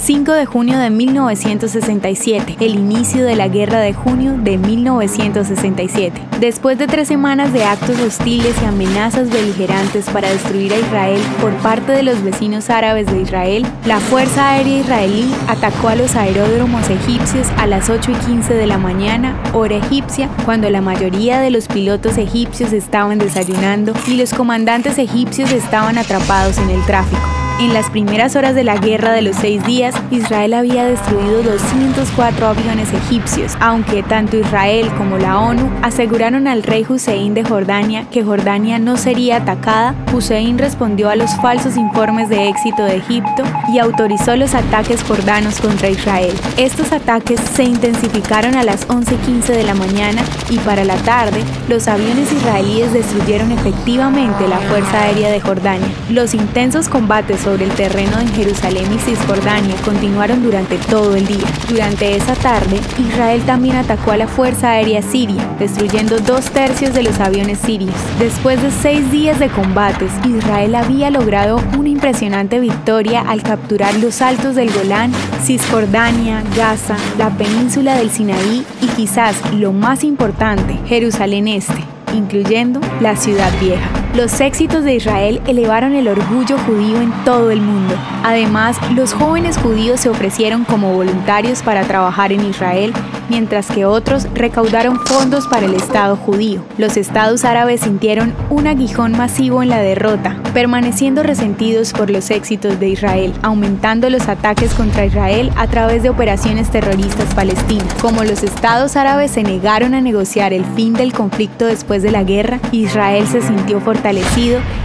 5 de junio de 1967, el inicio de la Guerra de Junio de 1967. Después de tres semanas de actos hostiles y amenazas beligerantes para destruir a Israel por parte de los vecinos árabes de Israel, la Fuerza Aérea Israelí atacó a los aeródromos egipcios a las 8 y 15 de la mañana, hora egipcia, cuando la mayoría de los pilotos egipcios estaban desayunando y los comandantes egipcios estaban atrapados en el tráfico. En las primeras horas de la Guerra de los Seis Días, Israel había destruido 204 aviones egipcios, aunque tanto Israel como la ONU aseguraron al rey Hussein de Jordania que Jordania no sería atacada, Hussein respondió a los falsos informes de éxito de Egipto y autorizó los ataques jordanos contra Israel. Estos ataques se intensificaron a las 11.15 de la mañana y para la tarde, los aviones israelíes destruyeron efectivamente la Fuerza Aérea de Jordania. Los intensos combates sobre el terreno en Jerusalén y Cisjordania continuaron durante todo el día. Durante esa tarde, Israel también atacó a la Fuerza Aérea Siria, destruyendo dos tercios de los aviones sirios. Después de seis días de combates, Israel había logrado una impresionante victoria al capturar los altos del Golán, Cisjordania, Gaza, la península del Sinaí y quizás lo más importante, Jerusalén Este, incluyendo la ciudad vieja. Los éxitos de Israel elevaron el orgullo judío en todo el mundo. Además, los jóvenes judíos se ofrecieron como voluntarios para trabajar en Israel, mientras que otros recaudaron fondos para el Estado judío. Los estados árabes sintieron un aguijón masivo en la derrota, permaneciendo resentidos por los éxitos de Israel, aumentando los ataques contra Israel a través de operaciones terroristas palestinas. Como los estados árabes se negaron a negociar el fin del conflicto después de la guerra, Israel se sintió fortalecido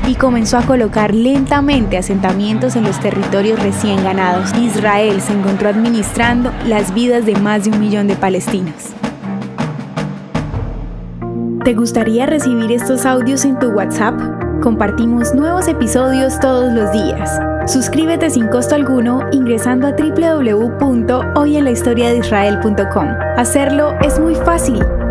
y comenzó a colocar lentamente asentamientos en los territorios recién ganados. Israel se encontró administrando las vidas de más de un millón de palestinos. ¿Te gustaría recibir estos audios en tu WhatsApp? Compartimos nuevos episodios todos los días. Suscríbete sin costo alguno ingresando a www.hoyenlahistoriadeisrael.com. Hacerlo es muy fácil.